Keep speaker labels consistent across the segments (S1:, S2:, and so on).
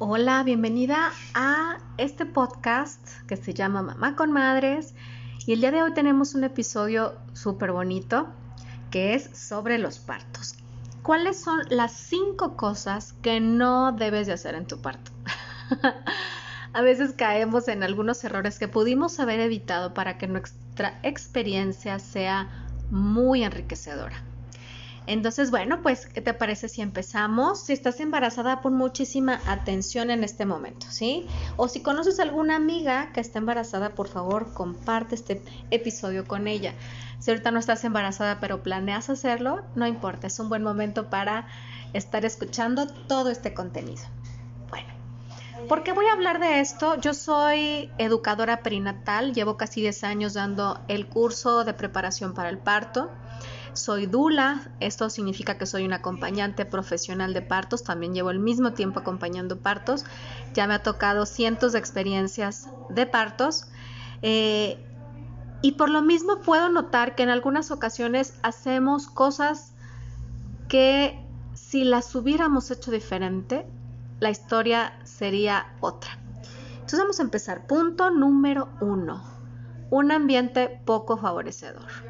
S1: Hola, bienvenida a este podcast que se llama Mamá con Madres y el día de hoy tenemos un episodio súper bonito que es sobre los partos. ¿Cuáles son las cinco cosas que no debes de hacer en tu parto? a veces caemos en algunos errores que pudimos haber evitado para que nuestra experiencia sea muy enriquecedora. Entonces, bueno, pues, ¿qué te parece si empezamos? Si estás embarazada, pon muchísima atención en este momento, ¿sí? O si conoces a alguna amiga que está embarazada, por favor, comparte este episodio con ella. Si ahorita no estás embarazada, pero planeas hacerlo, no importa, es un buen momento para estar escuchando todo este contenido. Bueno, ¿por qué voy a hablar de esto? Yo soy educadora perinatal, llevo casi 10 años dando el curso de preparación para el parto. Soy Dula, esto significa que soy una acompañante profesional de partos, también llevo el mismo tiempo acompañando partos, ya me ha tocado cientos de experiencias de partos eh, y por lo mismo puedo notar que en algunas ocasiones hacemos cosas que si las hubiéramos hecho diferente, la historia sería otra. Entonces vamos a empezar. Punto número uno. Un ambiente poco favorecedor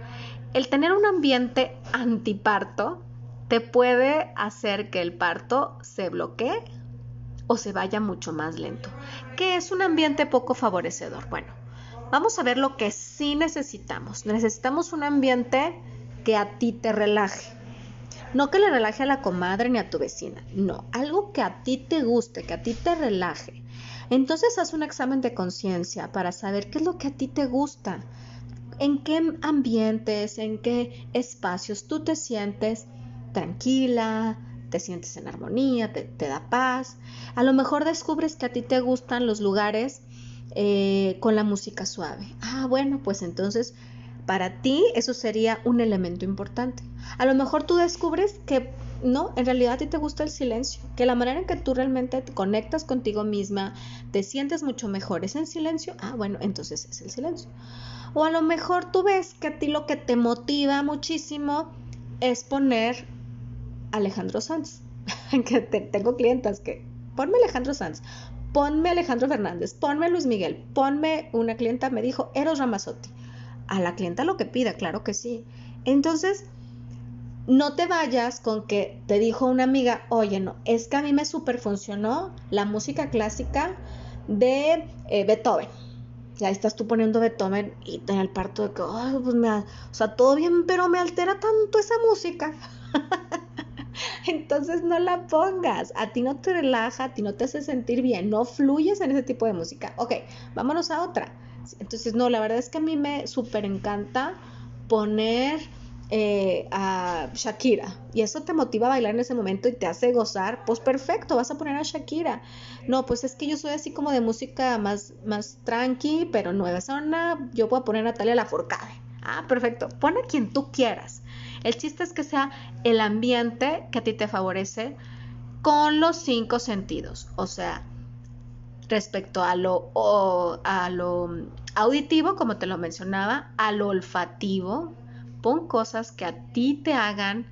S1: el tener un ambiente antiparto te puede hacer que el parto se bloquee o se vaya mucho más lento. ¿Qué es un ambiente poco favorecedor? Bueno, vamos a ver lo que sí necesitamos. Necesitamos un ambiente que a ti te relaje. No que le relaje a la comadre ni a tu vecina, no, algo que a ti te guste, que a ti te relaje. Entonces haz un examen de conciencia para saber qué es lo que a ti te gusta en qué ambientes, en qué espacios tú te sientes tranquila, te sientes en armonía, te, da paz. A lo mejor descubres que a ti te gustan los lugares eh, con la música suave. Ah, bueno, pues entonces para ti eso sería un elemento importante. A lo mejor tú descubres que no, en realidad a ti te gusta el silencio, que la manera en que tú realmente te conectas contigo misma, te sientes mucho mejor es en silencio. Ah, bueno, entonces es el silencio. O a lo mejor tú ves que a ti lo que te motiva muchísimo es poner Alejandro Sanz. que tengo clientas que ponme Alejandro Sanz, ponme Alejandro Fernández, ponme Luis Miguel, ponme una clienta me dijo Eros Ramazzotti. A la clienta lo que pida, claro que sí. Entonces, no te vayas con que te dijo una amiga, oye, no, es que a mí me super funcionó la música clásica de eh, Beethoven y ahí estás tú poniendo Beethoven y en el parto de que, ay, pues me, o sea, todo bien, pero me altera tanto esa música. Entonces no la pongas, a ti no te relaja, a ti no te hace sentir bien, no fluyes en ese tipo de música. Ok, vámonos a otra. Entonces, no, la verdad es que a mí me súper encanta poner eh, a Shakira y eso te motiva a bailar en ese momento y te hace gozar, pues perfecto, vas a poner a Shakira. No, pues es que yo soy así como de música más, más tranqui, pero nueva zona, yo puedo poner a Natalia Lafourcade. Ah, perfecto, pon a quien tú quieras. El chiste es que sea el ambiente que a ti te favorece con los cinco sentidos, o sea, respecto a lo, a lo auditivo, como te lo mencionaba, a lo olfativo, pon cosas que a ti te hagan,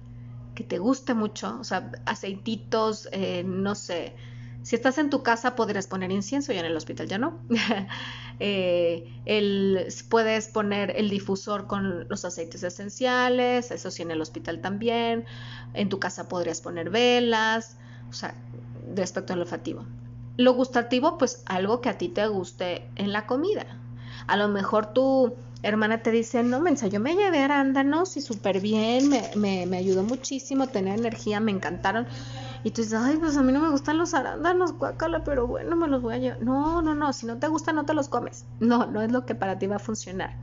S1: que te guste mucho, o sea, aceititos, eh, no sé. Si estás en tu casa podrías poner incienso y en el hospital ya no. Eh, puedes poner el difusor con los aceites esenciales, eso sí en el hospital también. En tu casa podrías poner velas, o sea, respecto al olfativo. Lo gustativo, pues algo que a ti te guste en la comida. A lo mejor tú hermana te dice, no, mensa, yo me llevé arándanos y súper bien, me, me, ayudó muchísimo, tenía energía, me encantaron. Y tú dices, ay, pues a mí no me gustan los arándanos, guácala, pero bueno, me los voy a llevar. No, no, no, si no te gusta, no te los comes. No, no es lo que para ti va a funcionar.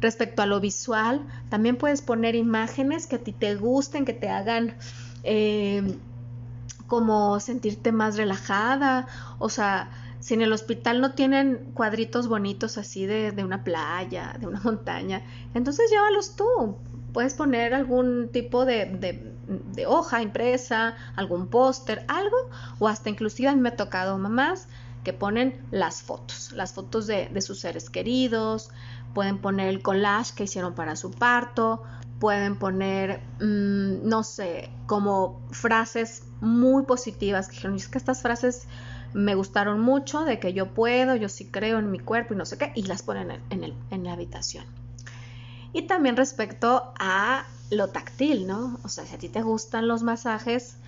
S1: Respecto a lo visual, también puedes poner imágenes que a ti te gusten, que te hagan... Eh, como sentirte más relajada, o sea, si en el hospital no tienen cuadritos bonitos así de, una playa, de una montaña, entonces llévalos tú. Puedes poner algún tipo de, hoja impresa, algún póster, algo, o hasta inclusive a mí me ha tocado mamás que ponen las fotos, las fotos de, sus seres queridos, pueden poner el collage que hicieron para su parto, pueden poner, mm, no sé, como frases muy positivas que dijeron, es que estas frases me gustaron mucho, de que yo puedo, yo sí creo en mi cuerpo y no sé qué, y las ponen en, en la habitación. Y también respecto a lo táctil, ¿no? O sea, si a ti te gustan los masajes,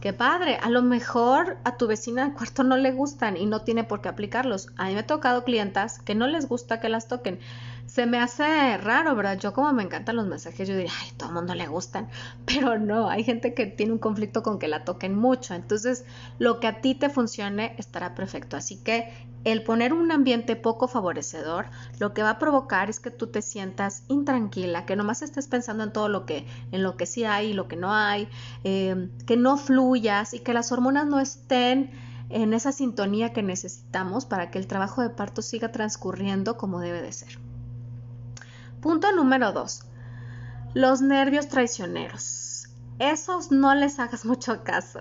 S1: qué padre. A lo mejor a tu vecina de cuarto no le gustan y no tiene por qué aplicarlos. A mí me ha tocado clientas que no les gusta que las toquen se me hace raro, ¿verdad? Yo como me encantan los mensajes, yo diría, ay, todo el mundo le gustan, pero no, hay gente que tiene un conflicto con que la toquen mucho, entonces lo que a ti te funcione estará perfecto, así que el poner un ambiente poco favorecedor, lo que va a provocar es que tú te sientas intranquila, que nomás estés pensando en todo lo que, en lo que sí hay y lo que no hay, eh, que no fluyas y que las hormonas no estén en esa sintonía que necesitamos para que el trabajo de parto siga transcurriendo como debe de ser. Punto número dos. Los nervios traicioneros. Esos no les hagas mucho caso.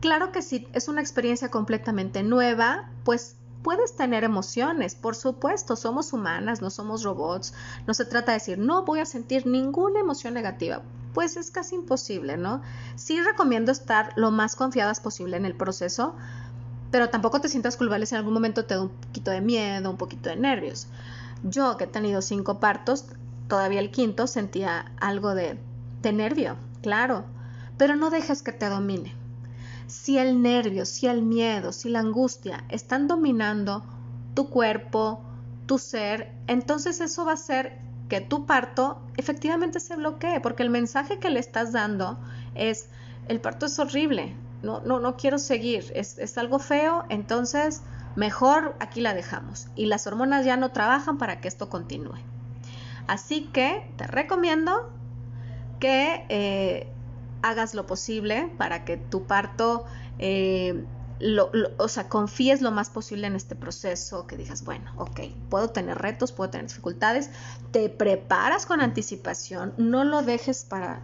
S1: claro que si es una experiencia completamente nueva, pues puedes tener emociones, por supuesto, somos humanas, no somos robots. No se trata de decir, no voy a sentir ninguna emoción negativa. Pues es casi imposible, ¿no? Sí recomiendo estar lo más confiadas posible en el proceso, pero tampoco te sientas culpable si en algún momento te da un poquito de miedo, un poquito de nervios. Yo, que he tenido cinco partos, todavía el quinto sentía algo de, nervio, claro, pero no dejes que te domine. Si el nervio, si el miedo, si la angustia están dominando tu cuerpo, tu ser, entonces eso va a hacer que tu parto efectivamente se bloquee, porque el mensaje que le estás dando es, el parto es horrible, no, no, no quiero seguir, es, es algo feo, entonces mejor aquí la dejamos y las hormonas ya no trabajan para que esto continúe. Así que te recomiendo que eh, hagas lo posible para que tu parto, eh, o sea, confíes lo más posible en este proceso, que digas, bueno, ok, puedo tener retos, puedo tener dificultades, te preparas con anticipación, no lo dejes para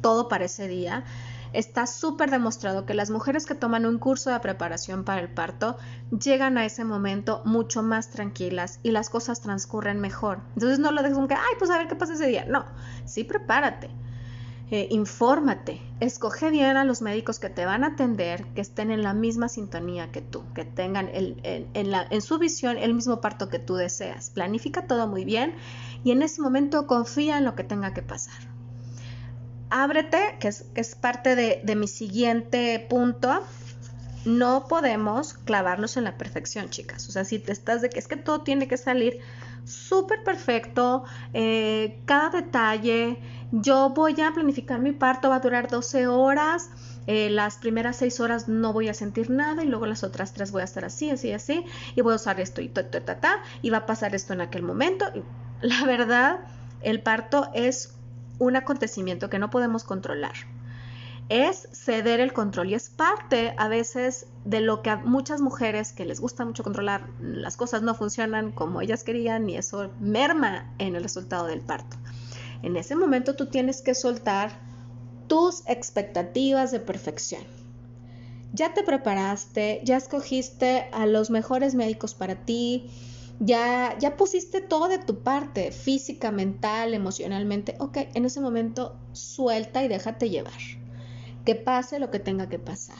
S1: todo para ese día Está súper demostrado que las mujeres que toman un curso de preparación para el parto llegan a ese momento mucho más tranquilas y las cosas transcurren mejor. Entonces no lo dejes como que, ay, pues a ver qué pasa ese día. No, sí prepárate. Eh, infórmate, escoge bien a los médicos que te van a atender, que estén en la misma sintonía que tú, que tengan en su visión el mismo parto que tú deseas. Planifica todo muy bien y en ese momento confía en lo que tenga que pasar ábrete, que es, parte de, mi siguiente punto. No podemos clavarnos en la perfección, chicas. O sea, si te estás de que es que todo tiene que salir súper perfecto, eh, cada detalle. Yo voy a planificar mi parto, va a durar 12 horas. Eh, las primeras 6 horas no voy a sentir nada y luego las otras 3 voy a estar así, así, así. Y voy a usar esto y ta, ta, ta. Y va a pasar esto en aquel momento. La verdad, el parto es un acontecimiento que no podemos controlar. Es ceder el control y es parte a veces de lo que a muchas mujeres que les gusta mucho controlar, las cosas no funcionan como ellas querían y eso merma en el resultado del parto. En ese momento tú tienes que soltar tus expectativas de perfección. Ya te preparaste, ya escogiste a los mejores médicos para ti, ya, ya pusiste todo de tu parte, física, mental, emocionalmente, ok, en ese momento suelta y déjate llevar. Que pase lo que tenga que pasar.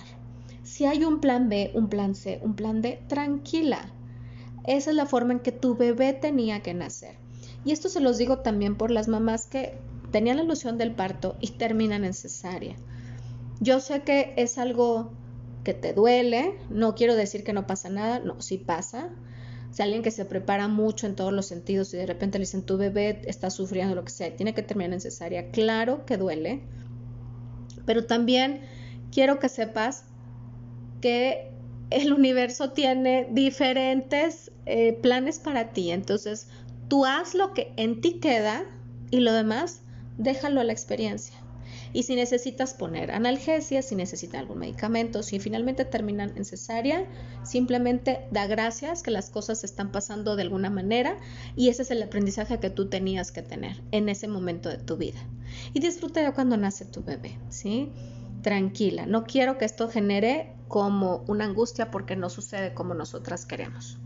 S1: Si hay un plan B, un plan C, un plan D, tranquila. Esa es la forma en que tu bebé tenía que nacer. Y esto se los digo también por las mamás que tenían la ilusión del parto y terminan en cesárea. Yo sé que es algo que te duele, no quiero decir que no pasa nada, no, sí pasa, si alguien que se prepara mucho en todos los sentidos y de repente le dicen tu bebé está sufriendo lo que sea tiene que terminar en cesárea, claro que duele, pero también quiero que sepas que el universo tiene diferentes eh, planes para ti, entonces tú haz lo que en ti queda y lo demás déjalo a la experiencia. Y si necesitas poner analgesia, si necesitan algún medicamento, si finalmente terminan en cesárea, simplemente da gracias que las cosas están pasando de alguna manera y ese es el aprendizaje que tú tenías que tener en ese momento de tu vida. Y disfruta de cuando nace tu bebé, ¿sí? Tranquila, no quiero que esto genere como una angustia porque no sucede como nosotras queremos.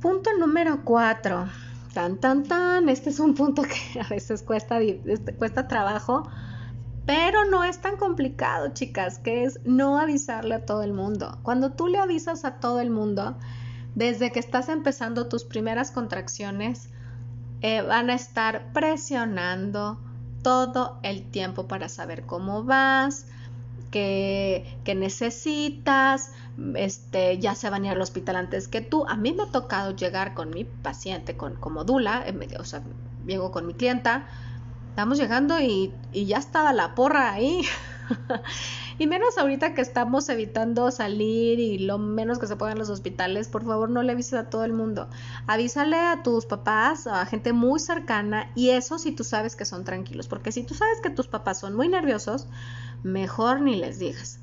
S1: Punto número cuatro Tan, tan, tan. Este es un punto que a veces cuesta, este, cuesta trabajo, Pero no es tan complicado, chicas, que es no avisarle a todo el mundo. Cuando tú le avisas a todo el mundo, desde que estás empezando tus primeras contracciones, eh, van a estar presionando todo el tiempo para saber cómo vas, qué, necesitas, este, ya se van a ir al hospital antes que tú. A mí me ha tocado llegar con mi paciente, con, como Dula, o sea, llego con mi clienta, estamos llegando y, ya estaba la porra ahí. Y menos ahorita que estamos evitando salir y lo menos que se pueda en los hospitales, por favor no le avises a todo el mundo. Avísale a tus papás, a gente muy cercana y eso si tú sabes que son tranquilos, porque si tú sabes que tus papás son muy nerviosos, mejor ni les digas.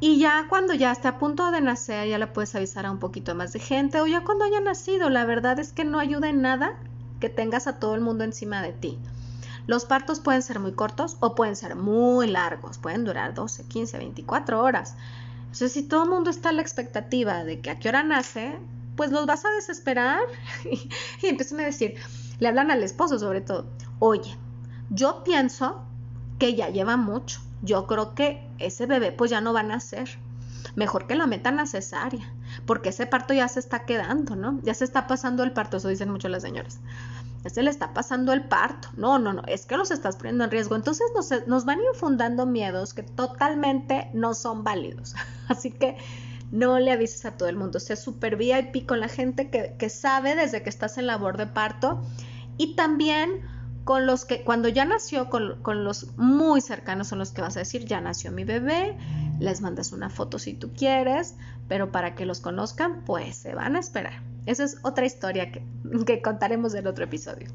S1: Y ya cuando ya esté a punto de nacer, ya le puedes avisar a un poquito más de gente o ya cuando haya nacido, la verdad es que no ayuda en nada que tengas a todo el mundo encima de ti. Los partos pueden ser muy cortos o pueden ser muy largos, pueden durar 12, 15, 24 horas. Entonces, si todo el mundo está a la expectativa de que a qué hora nace, pues los vas a desesperar y, empiezan a decir, le hablan al esposo sobre todo, oye, yo pienso que ya lleva mucho, yo creo que ese bebé pues ya no va a nacer, mejor que la metan a cesárea, porque ese parto ya se está quedando, ¿no? Ya se está pasando el parto, eso dicen mucho las señoras se le está pasando el parto. No, no, no, es que los estás poniendo en riesgo. Entonces nos, van infundando miedos que totalmente no son válidos. Así que no le avises a todo el mundo. Sea super VIP con la gente que, sabe desde que estás en labor de parto y también con los que cuando ya nació, con, con, los muy cercanos son los que vas a decir, ya nació mi bebé, les mandas una foto si tú quieres, pero para que los conozcan, pues se van a esperar. Esa es otra historia que, contaremos en otro episodio.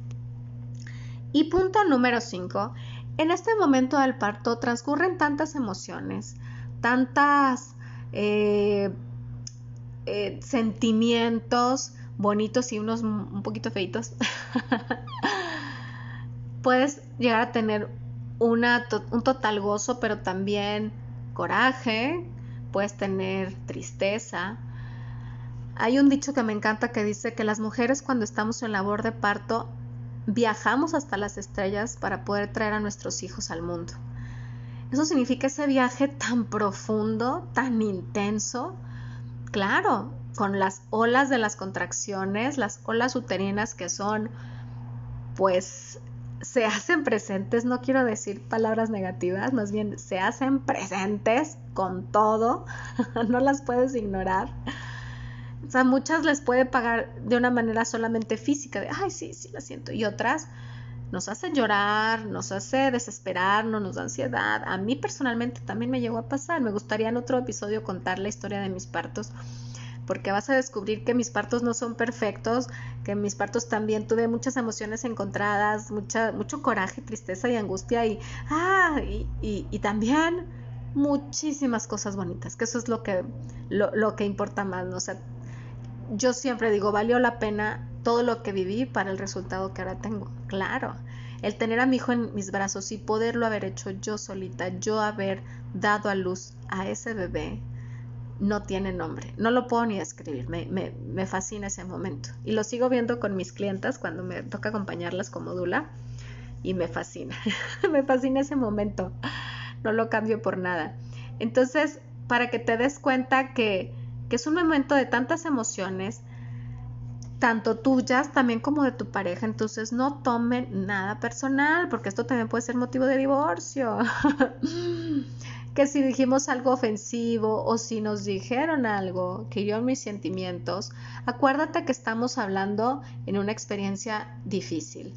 S1: Y punto número 5. En este momento del parto transcurren tantas emociones, tantas eh, eh, sentimientos bonitos y unos un poquito feitos. Puedes llegar a tener un total gozo, pero también coraje, puedes tener tristeza, hay un dicho que me encanta que dice que las mujeres cuando estamos en labor de parto viajamos hasta las estrellas para poder traer a nuestros hijos al mundo. Eso significa ese viaje tan profundo, tan intenso, claro, con las olas de las contracciones, las olas uterinas que son, pues, se hacen presentes, no quiero decir palabras negativas, más bien se hacen presentes con todo, no las puedes ignorar. O sea, muchas les puede pagar de una manera solamente física, de, ay, sí, sí, la siento. Y otras nos hacen llorar, nos hace desesperarnos, nos da ansiedad. A mí personalmente también me llegó a pasar. Me gustaría en otro episodio contar la historia de mis partos, porque vas a descubrir que mis partos no son perfectos, que mis partos también tuve muchas emociones encontradas, mucha, mucho coraje, tristeza y angustia y, ah, y, y, también muchísimas cosas bonitas, que eso es lo que, lo, lo que importa más. O sea, yo siempre digo, valió la pena todo lo que viví para el resultado que ahora tengo. Claro, el tener a mi hijo en mis brazos y poderlo haber hecho yo solita, yo haber dado a luz a ese bebé, no tiene nombre. No lo puedo ni describir. Me, me, fascina ese momento. Y lo sigo viendo con mis clientas cuando me toca acompañarlas como Dula. Y me fascina. me fascina ese momento. No lo cambio por nada. Entonces, para que te des cuenta que que es un momento de tantas emociones, tanto tuyas también como de tu pareja, entonces no tomen nada personal, porque esto también puede ser motivo de divorcio. que si dijimos algo ofensivo o si nos dijeron algo que yo en mis sentimientos, acuérdate que estamos hablando en una experiencia difícil.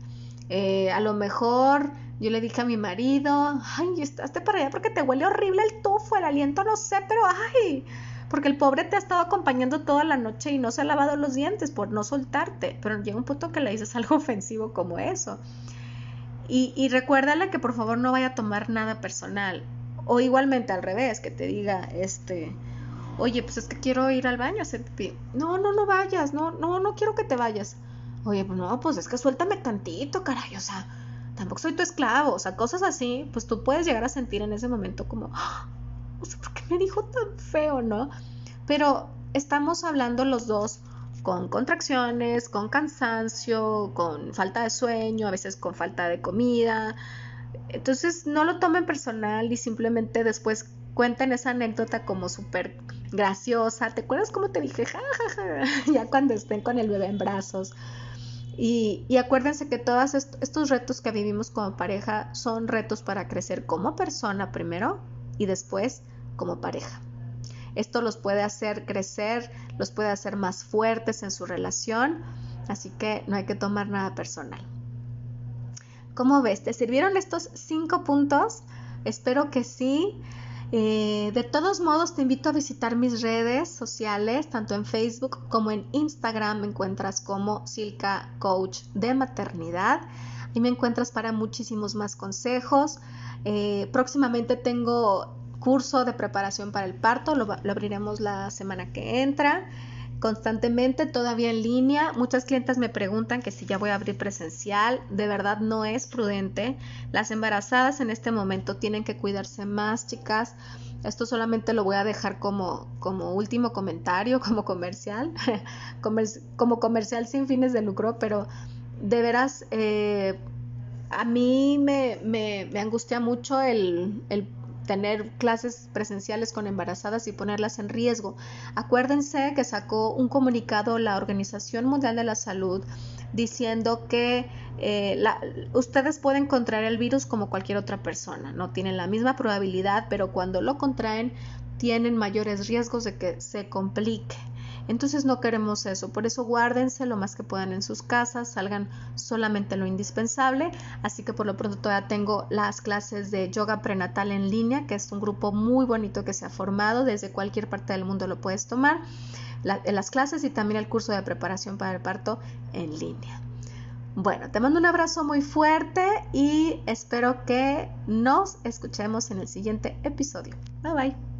S1: Eh, a lo mejor yo le dije a mi marido, ay, estás para allá porque te huele horrible el tufo, el aliento, no sé, pero ay, porque el pobre te ha estado acompañando toda la noche y no se ha lavado los dientes por no soltarte, pero llega un punto que le dices algo ofensivo como eso. Y, y recuérdale que por favor no vaya a tomar nada personal. O igualmente al revés, que te diga, este, oye, pues es que quiero ir al baño. No, no, no vayas, no, no, no quiero que te vayas. Oye, pues no, pues es que suéltame tantito, caray, o sea, tampoco soy tu esclavo, o sea, cosas así, pues tú puedes llegar a sentir en ese momento como, no sé por qué me dijo tan feo, ¿no? Pero estamos hablando los dos con contracciones, con cansancio, con falta de sueño, a veces con falta de comida, Entonces no lo tomen personal y simplemente después cuenten esa anécdota como súper graciosa. ¿Te acuerdas cómo te dije? Ja, ya cuando estén con el bebé en brazos. Y acuérdense que todos estos retos que vivimos como pareja son retos para crecer como persona primero y después como pareja. Esto los puede hacer crecer, los puede hacer más fuertes en su relación, así que no hay que tomar nada personal. ¿Cómo ves? ¿Te sirvieron estos cinco puntos? Espero que sí. Eh, de todos modos, te invito a visitar mis redes sociales, tanto en Facebook como en Instagram. Me encuentras como Silka Coach de Maternidad. y me encuentras para muchísimos más consejos. Eh, próximamente tengo curso de preparación para el parto, lo abriremos la semana que entra constantemente, todavía en línea. Muchas clientes me preguntan que si ya voy a abrir presencial. De verdad no es prudente. Las embarazadas en este momento tienen que cuidarse más, chicas. Esto solamente lo voy a dejar como, como último comentario, como comercial, como comercial sin fines de lucro, pero de veras eh, a mí me, me, me angustia mucho el tener clases presenciales con embarazadas y ponerlas en riesgo. Acuérdense que sacó un comunicado la Organización Mundial de la Salud diciendo que eh, ustedes pueden contraer el virus como cualquier otra persona, no tienen la misma probabilidad, pero cuando lo contraen tienen mayores riesgos de que se complique. Entonces no queremos eso, por eso guárdense lo más que puedan en sus casas, salgan solamente lo indispensable. Así que por lo pronto todavía tengo las clases de yoga prenatal en línea, que es un grupo muy bonito que se ha formado, desde cualquier parte del mundo lo puedes tomar, las clases y también el curso de preparación para el parto en línea. Bueno, te mando un abrazo muy fuerte y espero que nos escuchemos en el siguiente episodio. Bye bye.